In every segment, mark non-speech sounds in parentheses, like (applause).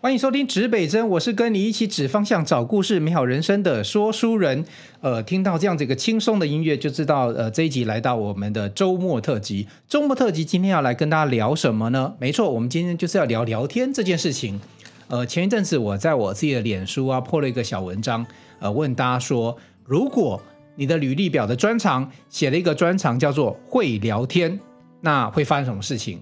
欢迎收听指北针，我是跟你一起指方向、找故事、美好人生的说书人。呃，听到这样子一个轻松的音乐，就知道呃这一集来到我们的周末特辑。周末特辑今天要来跟大家聊什么呢？没错，我们今天就是要聊聊天这件事情。呃，前一阵子我在我自己的脸书啊破了一个小文章，呃，问大家说，如果你的履历表的专长写了一个专长叫做会聊天，那会发生什么事情？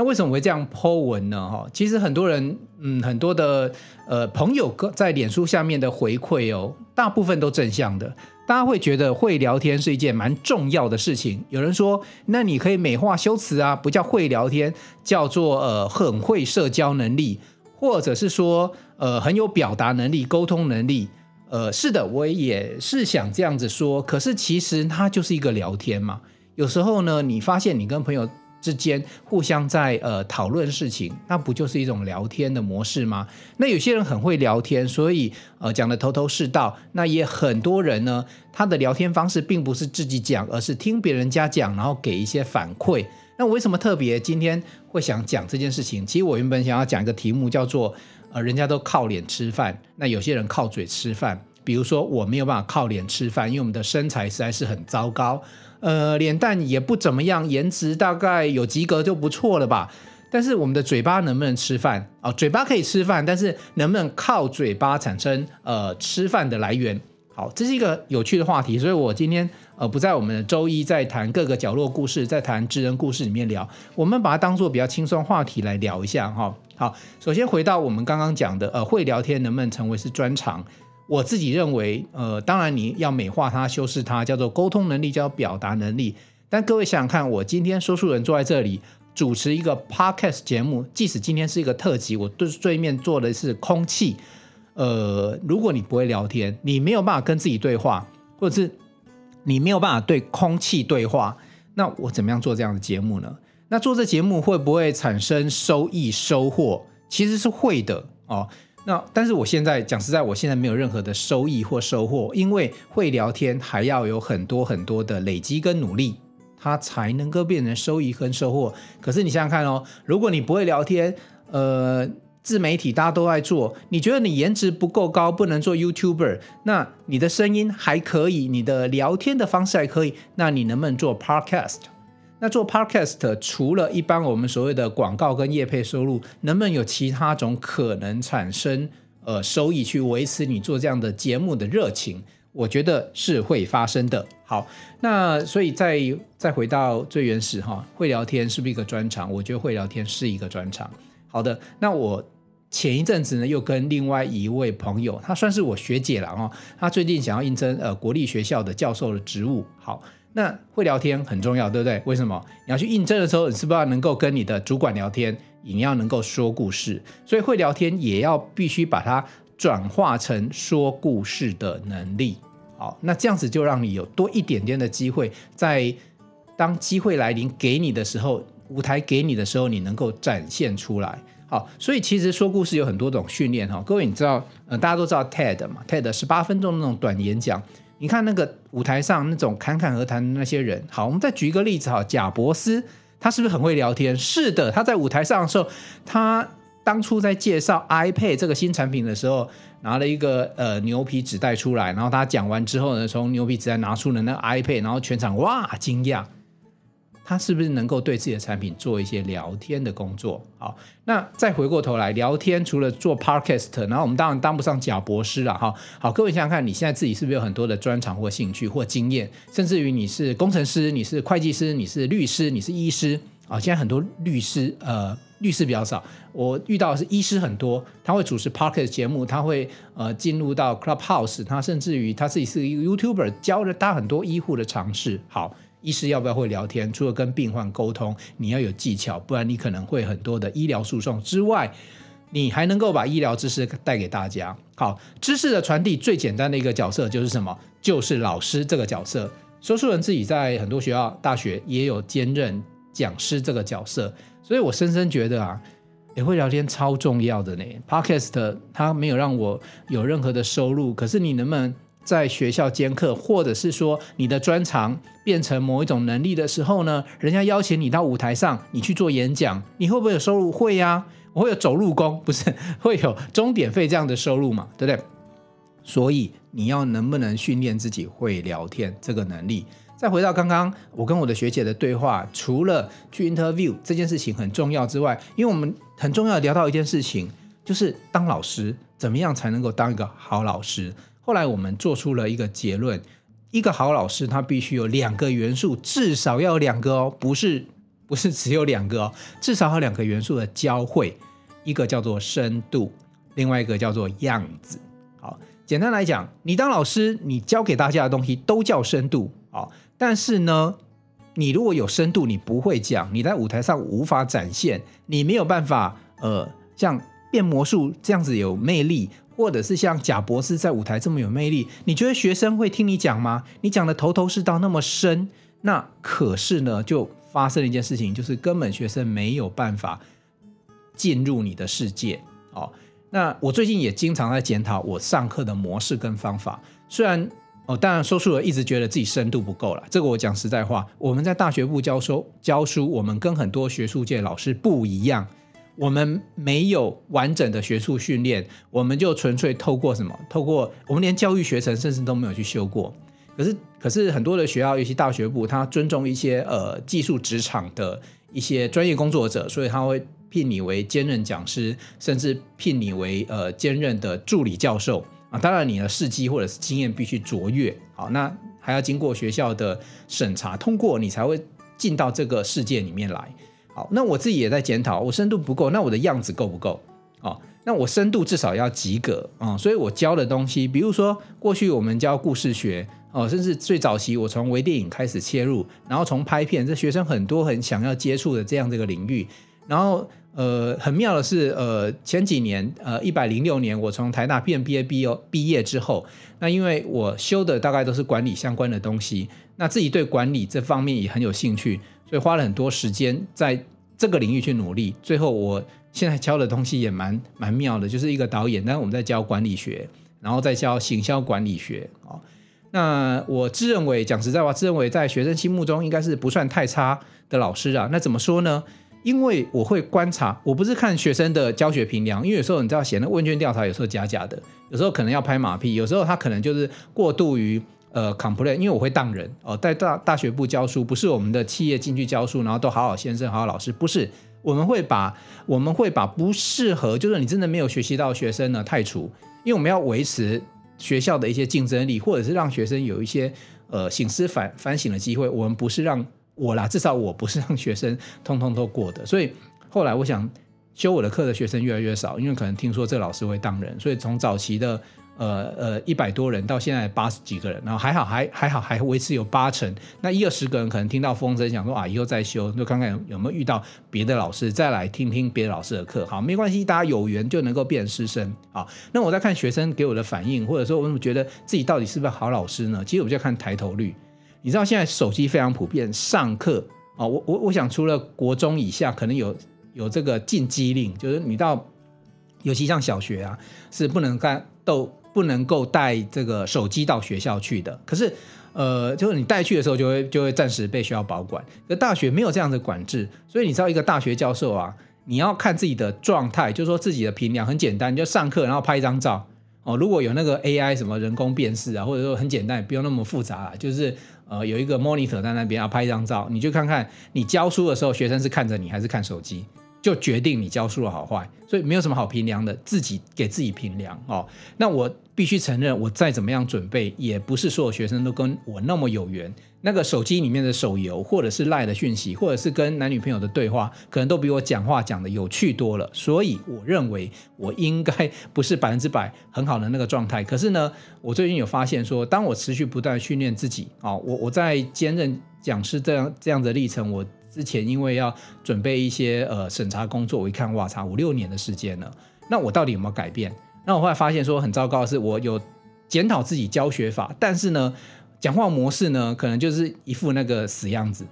那为什么会这样 po 文呢？哈，其实很多人，嗯，很多的呃朋友在脸书下面的回馈哦，大部分都正向的。大家会觉得会聊天是一件蛮重要的事情。有人说，那你可以美化修辞啊，不叫会聊天，叫做呃很会社交能力，或者是说呃很有表达能力、沟通能力。呃，是的，我也是想这样子说。可是其实它就是一个聊天嘛。有时候呢，你发现你跟朋友。之间互相在呃讨论事情，那不就是一种聊天的模式吗？那有些人很会聊天，所以呃讲的头头是道。那也很多人呢，他的聊天方式并不是自己讲，而是听别人家讲，然后给一些反馈。那为什么特别今天会想讲这件事情？其实我原本想要讲一个题目，叫做呃人家都靠脸吃饭，那有些人靠嘴吃饭。比如说我没有办法靠脸吃饭，因为我们的身材实在是很糟糕。呃，脸蛋也不怎么样，颜值大概有及格就不错了吧。但是我们的嘴巴能不能吃饭啊？哦，嘴巴可以吃饭，但是能不能靠嘴巴产生呃吃饭的来源？好，这是一个有趣的话题。所以我今天呃不在我们的周一在谈各个角落故事，在谈智人故事里面聊，我们把它当做比较轻松话题来聊一下哈。好，首先回到我们刚刚讲的，呃，会聊天能不能成为是专长？我自己认为，呃，当然你要美化它、修饰它，叫做沟通能力，叫表达能力。但各位想想看，我今天说书人坐在这里主持一个 podcast 节目，即使今天是一个特辑，我对对面坐的是空气。呃，如果你不会聊天，你没有办法跟自己对话，或者是你没有办法对空气对话，那我怎么样做这样的节目呢？那做这节目会不会产生收益收获？其实是会的哦。那但是我现在讲实在，我现在没有任何的收益或收获，因为会聊天还要有很多很多的累积跟努力，它才能够变成收益跟收获。可是你想想看哦，如果你不会聊天，呃，自媒体大家都在做，你觉得你颜值不够高，不能做 YouTuber，那你的声音还可以，你的聊天的方式还可以，那你能不能做 Podcast？那做 Podcast 除了一般我们所谓的广告跟业配收入，能不能有其他种可能产生呃收益去维持你做这样的节目的热情？我觉得是会发生的。好，那所以再再回到最原始哈，会聊天是不是一个专长？我觉得会聊天是一个专长。好的，那我前一阵子呢又跟另外一位朋友，她算是我学姐了哦，她最近想要应征呃国立学校的教授的职务。好。那会聊天很重要，对不对？为什么？你要去应征的时候，你是不是要能够跟你的主管聊天？你要能够说故事，所以会聊天也要必须把它转化成说故事的能力。好，那这样子就让你有多一点点的机会，在当机会来临给你的时候，舞台给你的时候，你能够展现出来。好，所以其实说故事有很多种训练哈。各位你知道，呃，大家都知道 TED 嘛？TED 十八分钟那种短演讲。你看那个舞台上那种侃侃而谈的那些人，好，我们再举一个例子哈，贾伯斯，他是不是很会聊天？是的，他在舞台上的时候，他当初在介绍 iPad 这个新产品的时候，拿了一个呃牛皮纸袋出来，然后他讲完之后呢，从牛皮纸袋拿出了那 iPad，然后全场哇惊讶。他是不是能够对自己的产品做一些聊天的工作？好，那再回过头来聊天，除了做 podcast，然后我们当然当不上假博士了哈。好，各位想想看，你现在自己是不是有很多的专长或兴趣或经验？甚至于你是工程师，你是会计师，你是律师，你是医师啊。现在很多律师，呃，律师比较少，我遇到的是医师很多，他会主持 podcast 节目，他会呃进入到 Clubhouse，他甚至于他自己是一个 YouTuber，教了他很多医护的常识。好。医师要不要会聊天？除了跟病患沟通，你要有技巧，不然你可能会很多的医疗诉讼之外，你还能够把医疗知识带给大家。好，知识的传递最简单的一个角色就是什么？就是老师这个角色。说书人自己在很多学校、大学也有兼任讲师这个角色，所以我深深觉得啊，也会聊天超重要的呢。Podcast 它没有让我有任何的收入，可是你能不能？在学校兼课，或者是说你的专长变成某一种能力的时候呢，人家邀请你到舞台上，你去做演讲，你会不会有收入？会呀，我会有走路工，不是会有钟点费这样的收入嘛？对不对？所以你要能不能训练自己会聊天这个能力？再回到刚刚我跟我的学姐的对话，除了去 interview 这件事情很重要之外，因为我们很重要的聊到一件事情，就是当老师怎么样才能够当一个好老师？后来我们做出了一个结论：一个好老师他必须有两个元素，至少要有两个哦，不是不是只有两个哦，至少要两个元素的交汇，一个叫做深度，另外一个叫做样子。好，简单来讲，你当老师，你教给大家的东西都叫深度啊。但是呢，你如果有深度，你不会讲，你在舞台上无法展现，你没有办法，呃，像变魔术这样子有魅力，或者是像贾博士在舞台这么有魅力，你觉得学生会听你讲吗？你讲的头头是道那么深，那可是呢，就发生了一件事情，就是根本学生没有办法进入你的世界。哦，那我最近也经常在检讨我上课的模式跟方法，虽然。哦，当然，说书人一直觉得自己深度不够了。这个我讲实在话，我们在大学部教书教书，我们跟很多学术界老师不一样，我们没有完整的学术训练，我们就纯粹透过什么？透过我们连教育学程甚至都没有去修过。可是，可是很多的学校，尤其大学部，他尊重一些呃技术职场的一些专业工作者，所以他会聘你为兼任讲师，甚至聘你为呃兼任的助理教授。啊，当然你的事迹或者是经验必须卓越，好，那还要经过学校的审查通过，你才会进到这个世界里面来。好，那我自己也在检讨，我深度不够，那我的样子够不够？哦，那我深度至少要及格啊，所以我教的东西，比如说过去我们教故事学，哦，甚至最早期我从微电影开始切入，然后从拍片，这学生很多很想要接触的这样这个领域，然后。呃，很妙的是，呃，前几年，呃，一百零六年，我从台大 PMBA 毕业毕业之后，那因为我修的大概都是管理相关的东西，那自己对管理这方面也很有兴趣，所以花了很多时间在这个领域去努力。最后，我现在教的东西也蛮蛮妙的，就是一个导演，但是我们在教管理学，然后再教行销管理学啊。那我自认为，讲实在话，自认为在学生心目中应该是不算太差的老师啊。那怎么说呢？因为我会观察，我不是看学生的教学评量，因为有时候你知道写那问卷调查有时候假假的，有时候可能要拍马屁，有时候他可能就是过度于呃 complain，因为我会当人哦，在大大学部教书，不是我们的企业进去教书，然后都好好先生、好好老师，不是，我们会把我们会把不适合，就是你真的没有学习到学生呢汰除，因为我们要维持学校的一些竞争力，或者是让学生有一些呃醒思反反省的机会，我们不是让。我啦，至少我不是让学生通通都过的，所以后来我想修我的课的学生越来越少，因为可能听说这老师会当人，所以从早期的呃呃一百多人到现在八十几个人，然后还好还还好还维持有八成，那一二十个人可能听到风声，想说啊以后再修，就看看有，没有遇到别的老师再来听听别的老师的课，好，没关系，大家有缘就能够变师生啊。那我在看学生给我的反应，或者说我怎么觉得自己到底是不是好老师呢？其实我就看抬头率。你知道现在手机非常普遍，上课啊，我我我想除了国中以下，可能有有这个禁机令，就是你到，尤其像小学啊，是不能带都不能够带这个手机到学校去的。可是，呃，就是你带去的时候，就会就会暂时被学校保管。可大学没有这样的管制，所以你知道一个大学教授啊，你要看自己的状态，就是说自己的评量很简单，你就上课然后拍一张照哦。如果有那个 AI 什么人工辨识啊，或者说很简单，也不用那么复杂啊，就是。呃，有一个 monitor 在那边要拍一张照，你就看看你教书的时候，学生是看着你还是看手机，就决定你教书的好坏。所以没有什么好评量的，自己给自己评量哦。那我必须承认，我再怎么样准备，也不是所有学生都跟我那么有缘。那个手机里面的手游，或者是赖的讯息，或者是跟男女朋友的对话，可能都比我讲话讲的有趣多了。所以我认为我应该不是百分之百很好的那个状态。可是呢，我最近有发现说，当我持续不断训练自己啊，我我在兼任讲师这样这样的历程，我之前因为要准备一些呃审查工作，我一看哇差，五六年的时间了，那我到底有没有改变？那我后来发现说很糟糕的是，我有检讨自己教学法，但是呢。讲话模式呢，可能就是一副那个死样子，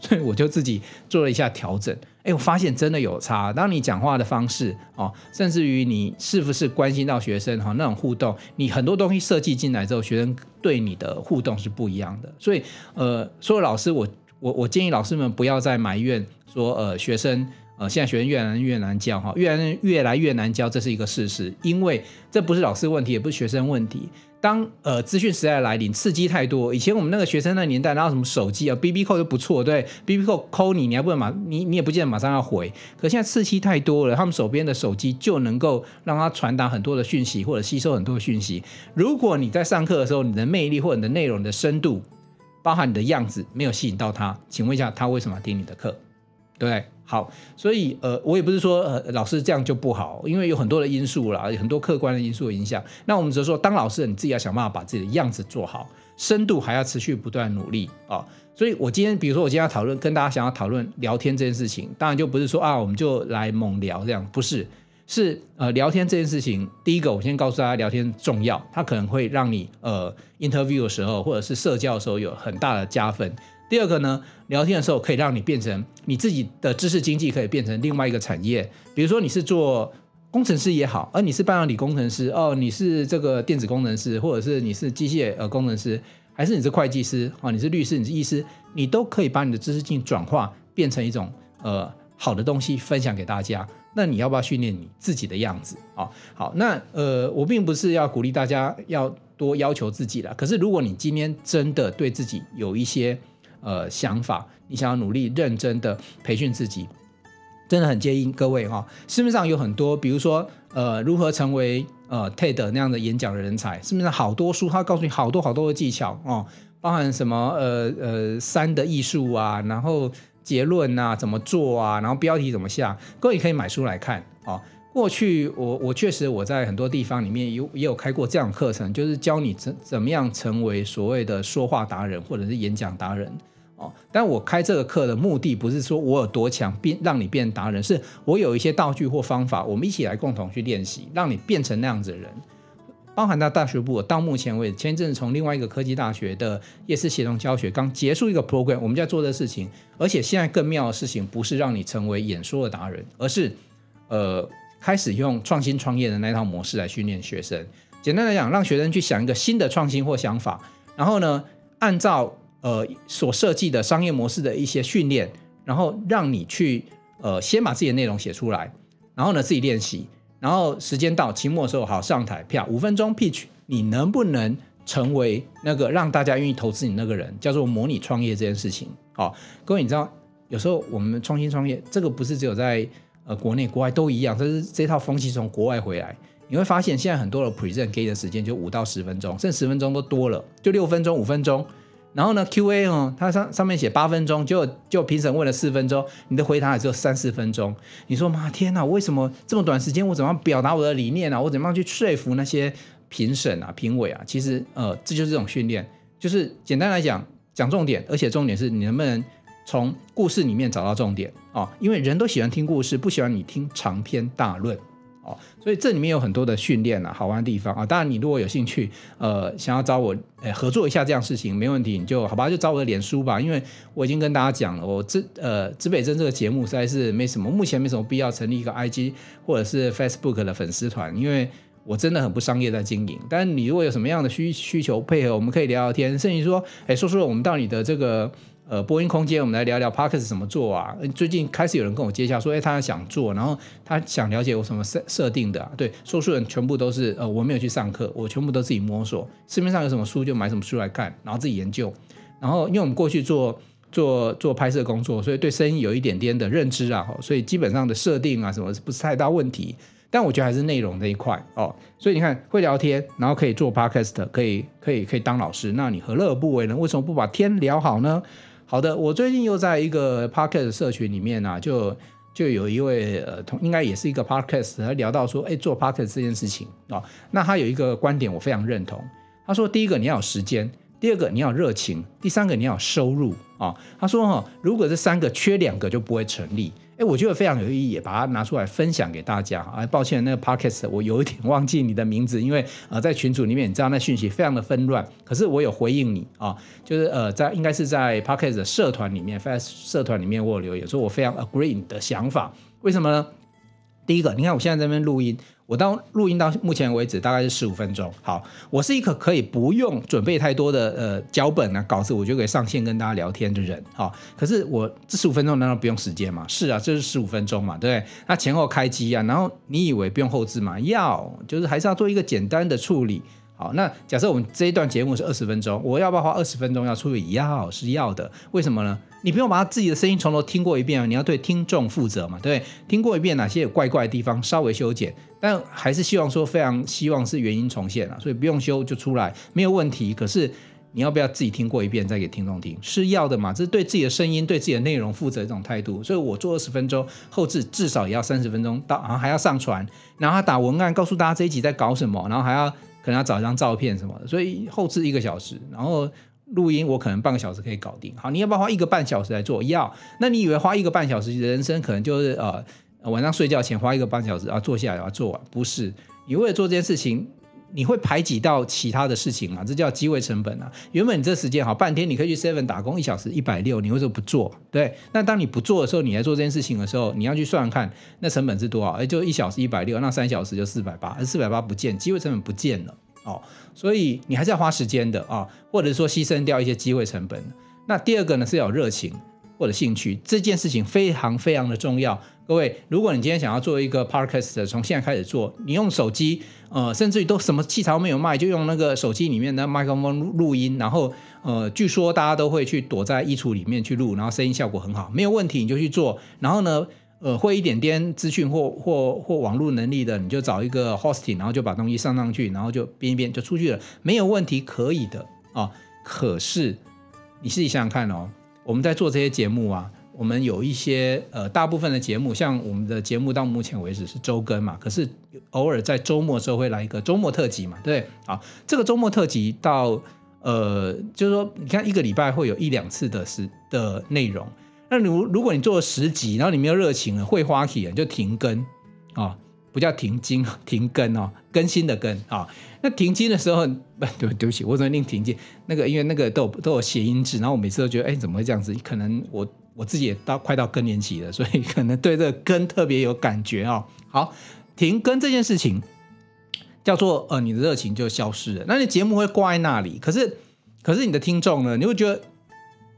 所 (laughs) 以我就自己做了一下调整。哎，我发现真的有差。当你讲话的方式哦，甚至于你是不是关心到学生哈那种互动，你很多东西设计进来之后，学生对你的互动是不一样的。所以呃，所有老师我我我建议老师们不要再埋怨说呃学生。呃，现在学生越来越难教哈，越来越来越难教，这是一个事实。因为这不是老师问题，也不是学生问题。当呃资讯时代来临，刺激太多。以前我们那个学生那年代，然后什么手机啊，BB Call 就不错，对，BB Call call 你，你还不能马，你你也不见得马上要回。可现在刺激太多了，他们手边的手机就能够让他传达很多的讯息，或者吸收很多的讯息。如果你在上课的时候，你的魅力或者你的内容的深度，包含你的样子，没有吸引到他，请问一下，他为什么要听你的课？对，对好，所以呃，我也不是说呃老师这样就不好，因为有很多的因素啦，有很多客观的因素影响。那我们只是说，当老师你自己要想办法把自己的样子做好，深度还要持续不断努力啊。所以我今天，比如说我今天要讨论，跟大家想要讨论聊天这件事情，当然就不是说啊，我们就来猛聊这样，不是，是呃聊天这件事情，第一个我先告诉大家，聊天重要，它可能会让你呃 interview 的时候或者是社交的时候有很大的加分。第二个呢，聊天的时候可以让你变成你自己的知识经济，可以变成另外一个产业。比如说你是做工程师也好，而你是半导体工程师哦，你是这个电子工程师，或者是你是机械呃工程师，还是你是会计师哦，你是律师，你是医师，你都可以把你的知识进转化变成一种呃好的东西分享给大家。那你要不要训练你自己的样子啊、哦？好，那呃，我并不是要鼓励大家要多要求自己了。可是如果你今天真的对自己有一些呃，想法，你想要努力认真的培训自己，真的很建议各位哈、市面上有很多，比如说呃，如何成为呃 TED 那样的演讲的人才，市面上好多书，他告诉你好多好多的技巧哦，包含什么呃呃三的艺术啊，然后结论啊怎么做啊，然后标题怎么下，各位可以买书来看哦。过去我我确实我在很多地方里面有也有开过这样课程，就是教你怎怎么样成为所谓的说话达人或者是演讲达人哦。但我开这个课的目的不是说我有多强，变让你变达人，是我有一些道具或方法，我们一起来共同去练习，让你变成那样子的人。包含到大学部，到目前为止，前一阵子从另外一个科技大学的夜市协同教学刚结束一个 program，我们在做这事情。而且现在更妙的事情不是让你成为演说的达人，而是呃。开始用创新创业的那套模式来训练学生。简单来讲，让学生去想一个新的创新或想法，然后呢，按照呃所设计的商业模式的一些训练，然后让你去呃先把自己的内容写出来，然后呢自己练习，然后时间到期末的时候好上台票五分钟 pitch，你能不能成为那个让大家愿意投资你那个人？叫做模拟创业这件事情。好，各位你知道，有时候我们创新创业这个不是只有在。呃，国内国外都一样，这是这套风气从国外回来，你会发现现在很多的 present 给的时间就五到十分钟，甚至十分钟都多了，就六分钟、五分钟。然后呢，Q&A 哦，它上上面写八分钟，就就评审问了四分钟，你的回答也只有三四分钟。你说妈天哪，为什么这么短时间？我怎么表达我的理念啊？我怎么样去说服那些评审啊、评委啊？其实呃，这就是这种训练，就是简单来讲，讲重点，而且重点是你能不能。从故事里面找到重点哦，因为人都喜欢听故事，不喜欢你听长篇大论哦，所以这里面有很多的训练啊，好玩的地方啊。当然，你如果有兴趣，呃，想要找我诶合作一下这样事情，没问题，你就好吧，就找我的脸书吧，因为我已经跟大家讲了，我这呃指北针这个节目实在是没什么，目前没什么必要成立一个 IG 或者是 Facebook 的粉丝团，因为我真的很不商业在经营。但你如果有什么样的需需求配合，我们可以聊聊天，甚至说，哎，说说我们到你的这个。呃，播音空间，我们来聊聊 Podcast 怎么做啊？最近开始有人跟我接洽说，哎，他想做，然后他想了解我什么设设定的啊？对，说书人全部都是呃，我没有去上课，我全部都自己摸索，市面上有什么书就买什么书来看，然后自己研究。然后因为我们过去做做做拍摄工作，所以对声音有一点点的认知啊，所以基本上的设定啊什么不是太大问题。但我觉得还是内容这一块哦，所以你看会聊天，然后可以做 Podcast，可以可以可以当老师，那你何乐而不为呢？为什么不把天聊好呢？好的，我最近又在一个 podcast 社群里面啊，就就有一位呃，同应该也是一个 podcast，他聊到说，哎，做 podcast 这件事情啊、那他有一个观点我非常认同。他说，第一个你要有时间，第二个你要有热情，第三个你要有收入啊、他说哈、哦，如果这三个缺两个就不会成立。哎，我觉得非常有意义，把它拿出来分享给大家。啊，抱歉，那个 podcast 我有一点忘记你的名字，因为呃，在群组里面，你知道那讯息非常的纷乱。可是我有回应你啊，就是呃，在应该是在 podcast 社团里面，Fast 社团里面我有留言说，我非常 agree 你的想法。为什么呢？第一个，你看我现在这边录音。我到录音到目前为止大概是十五分钟。好，我是一个可以不用准备太多的呃脚本啊稿子，我就可以上线跟大家聊天的人。好，可是我这十五分钟难道不用时间吗？是啊，就是十五分钟嘛，对不对？那前后开机啊，然后你以为不用后置吗？要，就是还是要做一个简单的处理。好，那假设我们这一段节目是二十分钟，我要不要花二十分钟要处理？要，是要的。为什么呢？你不用把他自己的声音从头听过一遍啊，你要对听众负责嘛，对，听过一遍哪些有怪怪的地方，稍微修剪，但还是希望说非常希望是原音重现啊，所以不用修就出来没有问题。可是你要不要自己听过一遍再给听众听？是要的嘛，这是对自己的声音、对自己的内容负责的这种态度。所以我做二十分钟后置，至少也要三十分钟到，然后还要上传，然后他打文案告诉大家这一集在搞什么，然后还要。可能要找一张照片什么的，所以后置一个小时，然后录音我可能半个小时可以搞定。好，你要不要花一个半小时来做？要。那你以为花一个半小时，人生可能就是呃晚上睡觉前花一个半小时啊坐下来把它做完？不是，你为了做这件事情，你会排挤到其他的事情嘛？这叫机会成本啊。原本你这时间好半天，你可以去 Seven 打工一小时一百六，你为什么不做？对。那当你不做的时候，你来做这件事情的时候，你要去算看，那成本是多少？哎，就一小时一百六，那三小时就四百八，四百八不见，机会成本不见了。哦，所以你还是要花时间的啊，或者说牺牲掉一些机会成本。那第二个呢，是要有热情或者兴趣，这件事情非常非常的重要。各位，如果你今天想要做一个 podcast，从现在开始做，你用手机，呃，甚至于都什么器材都没有卖，就用那个手机里面的麦克风录音，然后呃，据说大家都会去躲在衣橱里面去录，然后声音效果很好，没有问题，你就去做。然后呢，呃，会一点点资讯或或或网络能力的，你就找一个 hosting，然后就把东西上上去，然后就编一编就出去了，没有问题，可以的啊、可是你自己想想看哦，我们在做这些节目啊，我们有一些呃，大部分的节目，像我们的节目到目前为止是周更嘛，可是偶尔在周末的时候会来一个周末特辑嘛，对，好，这个周末特辑到呃，就是说你看一个礼拜会有一两次的是的内容。那如如果你做了十集，然后你没有热情了，会花期了，就停更啊、不叫停经，(laughs) 停更哦，更新的更啊、那停经的时候，(laughs) 对，对不起，我怎么念停经？那个因为那个都有都有谐音字，然后我每次都觉得，哎，怎么会这样子？可能我我自己也到快到更年期了，所以可能对这个更特别有感觉、哦。好，停更这件事情叫做呃，你的热情就消失了，那你节目会挂在那里，可是可是你的听众呢，你会觉得。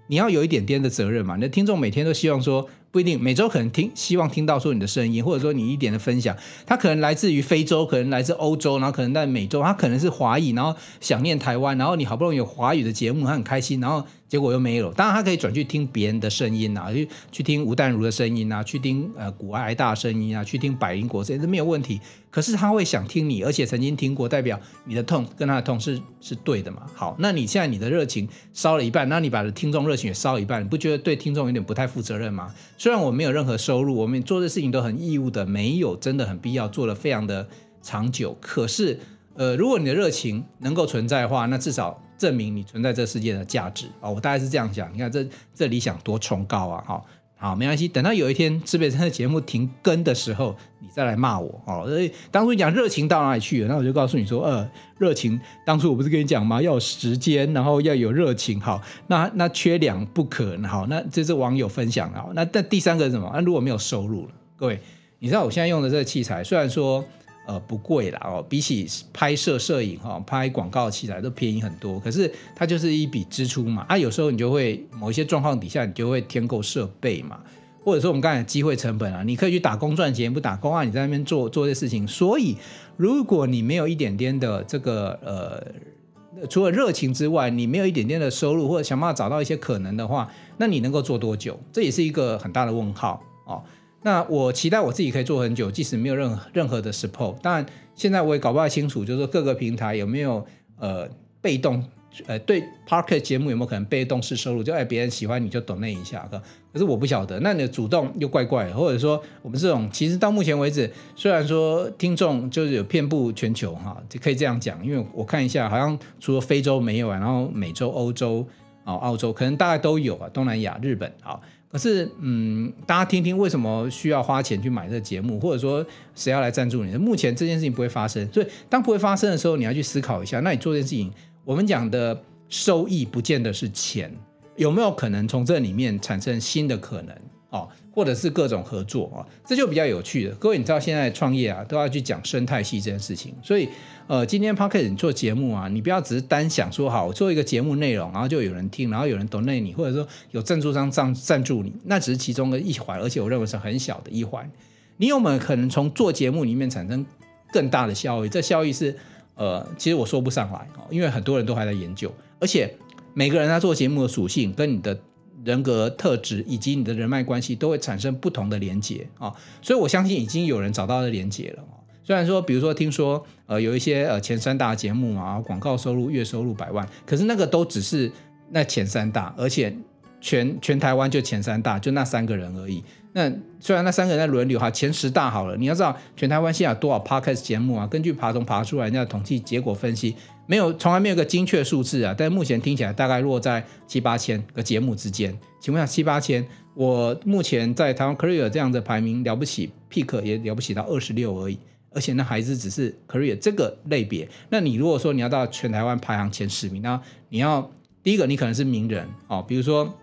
你要有一点点的责任嘛，你的听众每天都希望说。不一定每周可能听，希望听到说你的声音，或者说你一点的分享，他可能来自于非洲，可能来自欧洲，然后可能在美洲，他可能是华裔，然后想念台湾，然后你好不容易有华语的节目，他很开心，然后结果又没有。当然他可以转去听别人的声音啊，去去听吴淡如的声音啊，去听呃股癌大声音啊，去听百灵果声音，这没有问题。可是他会想听你，而且曾经听过，代表你的痛跟他的痛是是对的嘛？好，那你现在你的热情烧了一半，那你把听众热情也烧一半，你不觉得对听众有点不太负责任吗？虽然我没有任何收入，我们做的事情都很义务的，没有真的很必要做的非常的长久。可是，呃，如果你的热情能够存在的话，那至少证明你存在这世界的价值啊！我大概是这样想。你看这这理想多崇高啊！哈。好，没关系。等到有一天指北针的节目停更的时候，你再来骂我哦。所以当初你讲热情到哪里去了？那我就告诉你说，呃，热情当初我不是跟你讲吗？要有时间，然后要有热情。好，那那缺两不可。好，那这是网友分享的。好，那那第三个是什么？那如果没有收入了，各位，你知道我现在用的这个器材，虽然说。呃，不贵啦哦，比起拍摄摄影哈、哦，拍广告器材都便宜很多。可是它就是一笔支出嘛，啊，有时候你就会某一些状况底下，你就会添购设备嘛，或者说我们刚才机会成本啊，你可以去打工赚钱，不打工啊，你在那边做做这些事情。所以，如果你没有一点点的这个呃，除了热情之外，你没有一点点的收入，或者想办法找到一些可能的话，那你能够做多久？这也是一个很大的问号哦。那我期待我自己可以做很久，即使没有任何任何的 support。当然，现在我也搞不太清楚，就是各个平台有没有呃被动呃对 Podcast 节目有没有可能被动式收入？就哎别人喜欢你就 donate 一下，可可是我不晓得。那你的主动又怪怪的，或者说我们这种其实到目前为止，虽然说听众就是有遍布全球哈，就可以这样讲，因为我看一下，好像除了非洲没有啊，然后美洲、欧洲。啊，澳洲可能大概都有啊，东南亚、日本啊。可是，嗯，大家听听为什么需要花钱去买这个节目，或者说谁要来赞助你？目前这件事情不会发生，所以当不会发生的时候，你要去思考一下。那你做这件事情，我们讲的收益不见得是钱，有没有可能从这里面产生新的可能？哦，或者是各种合作啊，这就比较有趣的。各位，你知道现在创业啊，都要去讲生态系这件事情。所以，呃，今天 Podcast 你做节目啊，你不要只是单想说好，我做一个节目内容，然后就有人听，然后有人 donate 你，或者说有赞助商赞赞助你，那只是其中的一环，而且我认为是很小的一环。你有没有可能从做节目里面产生更大的效益？这效益是，呃，其实我说不上来哦，因为很多人都还在研究，而且每个人他做节目的属性跟你的。人格特质以及你的人脉关系都会产生不同的连接啊，所以我相信已经有人找到了连接了。虽然说，比如说听说呃有一些呃前三大节目啊，广告收入月收入百万，可是那个都只是那前三大，而且全全台湾就前三大，就那三个人而已。那虽然那三个人在轮流哈，前十大好了，你要知道全台湾现在有多少 podcast 节目啊？根据爬虫爬出来人家的统计结果分析。没有，从来没有个精确数字啊，但是目前听起来大概落在七八千个节目之间。请问下七八千，我目前在台湾 Career 这样的排名了不起，Peak 也了不起到二十六而已，而且那还是只是 Career 这个类别。那你如果说你要到全台湾排行前十名，那你要第一个你可能是名人哦，比如说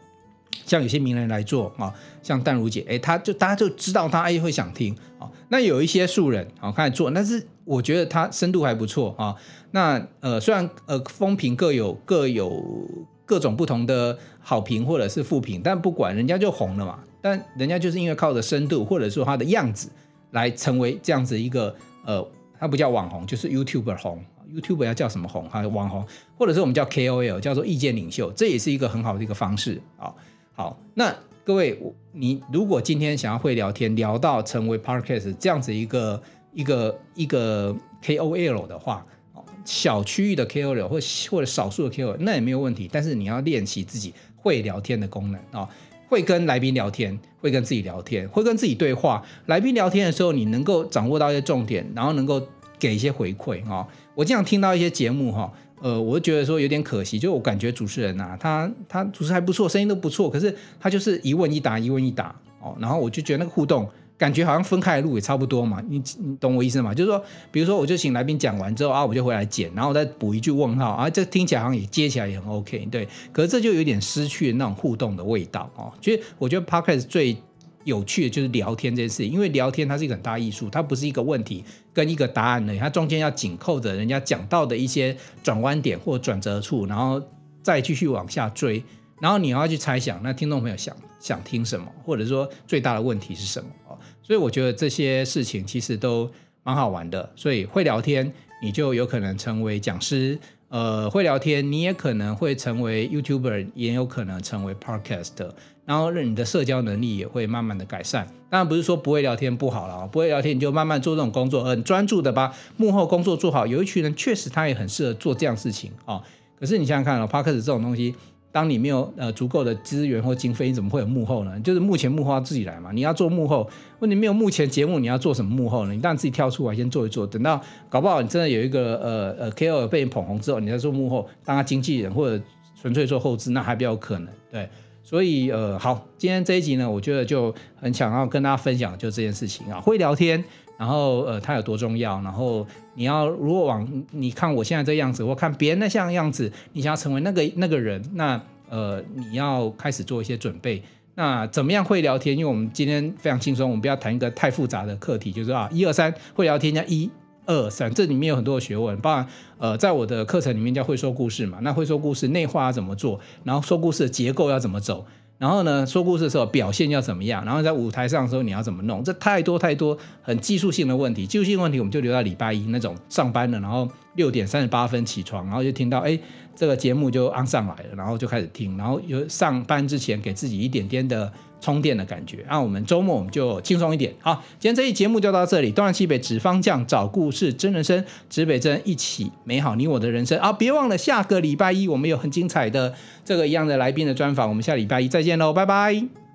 像有些名人来做啊，像淡如姐，诶，他就大家就知道他哎会想听啊。那有一些素人啊开始做，但是我觉得他深度还不错啊。那呃，虽然呃，风评各有各有各种不同的好评或者是负评，但不管人家就红了嘛。但人家就是因为靠着深度或者说他的样子来成为这样子一个呃，他不叫网红，就是 YouTuber 红。YouTube 要叫什么红？还有网红，或者是我们叫 KOL，叫做意见领袖，这也是一个很好的一个方式啊。好，那各位，你如果今天想要会聊天，聊到成为 Podcast 这样子一个一个一个 KOL 的话。小区域的 KOL 或或者少数的 KOL 那也没有问题，但是你要练习自己会聊天的功能啊，会跟来宾聊天，会跟自己聊天，会跟自己对话。来宾聊天的时候，你能够掌握到一些重点，然后能够给一些回馈啊。我经常听到一些节目哈，呃，我就觉得说有点可惜，就我感觉主持人呐，他他主持还不错，声音都不错，可是他就是一问一答，一问一答哦，然后我就觉得那个互动。感觉好像分开的路也差不多嘛，你你懂我意思吗？就是说，比如说，我就请来宾讲完之后啊，我就回来剪，然后我再补一句问号啊，这听起来好像也接起来也很 OK，对。可是这就有点失去那种互动的味道哦。其实我觉得 Podcast 最有趣的就是聊天这件事，因为聊天它是一个很大艺术，它不是一个问题跟一个答案的，它中间要紧扣着人家讲到的一些转弯点或转折处，然后再继续往下追，然后你要去猜想那听众朋友想想听什么，或者说最大的问题是什么。所以我觉得这些事情其实都蛮好玩的。所以会聊天，你就有可能成为讲师；呃，会聊天，你也可能会成为 YouTuber，也有可能成为 Podcast。然后，让你的社交能力也会慢慢的改善。当然不是说不会聊天不好了，不会聊天你就慢慢做这种工作，很专注的把幕后工作做好。有一群人确实他也很适合做这样事情啊。可是你想想看哦，Podcast 这种东西。当你没有呃足够的资源或经费，你怎么会有幕后呢？就是目前幕后要自己来嘛。你要做幕后，问题没有目前节目，你要做什么幕后呢？你当然自己跳出来先做一做，等到搞不好你真的有一个呃呃 KOL 被你捧红之后，你再做幕后，当他经纪人或者纯粹做后置，那还比较有可能。对，所以呃好，今天这一集呢，我觉得就很想要跟大家分享就这件事情啊，会聊天。然后呃，它有多重要？然后你要如果往你看我现在这样子，或看别人那像样子，你想要成为那个那个人，那呃，你要开始做一些准备。那怎么样会聊天？因为我们今天非常轻松，我们不要谈一个太复杂的课题，就是啊，一二三会聊天，加一二三，这里面有很多的学问。包含呃，在我的课程里面叫会说故事嘛，那会说故事内化怎么做？然后说故事的结构要怎么走？然后呢，说故事的时候表现要怎么样？然后在舞台上的时候你要怎么弄？这太多太多很技术性的问题。技术性问题我们就留到礼拜一那种上班了，然后六点三十八分起床，然后就听到哎，这个节目就安上来了，然后就开始听，然后有上班之前给自己一点点的充电的感觉。那我们周末我们就轻松一点。好，今天这一节目就到这里。东南西北指方向找故事真人生，指北针一起美好你我的人生啊！别忘了下个礼拜一我们有很精彩的这个一样的来宾的专访。我们下礼拜一再见喽，拜拜。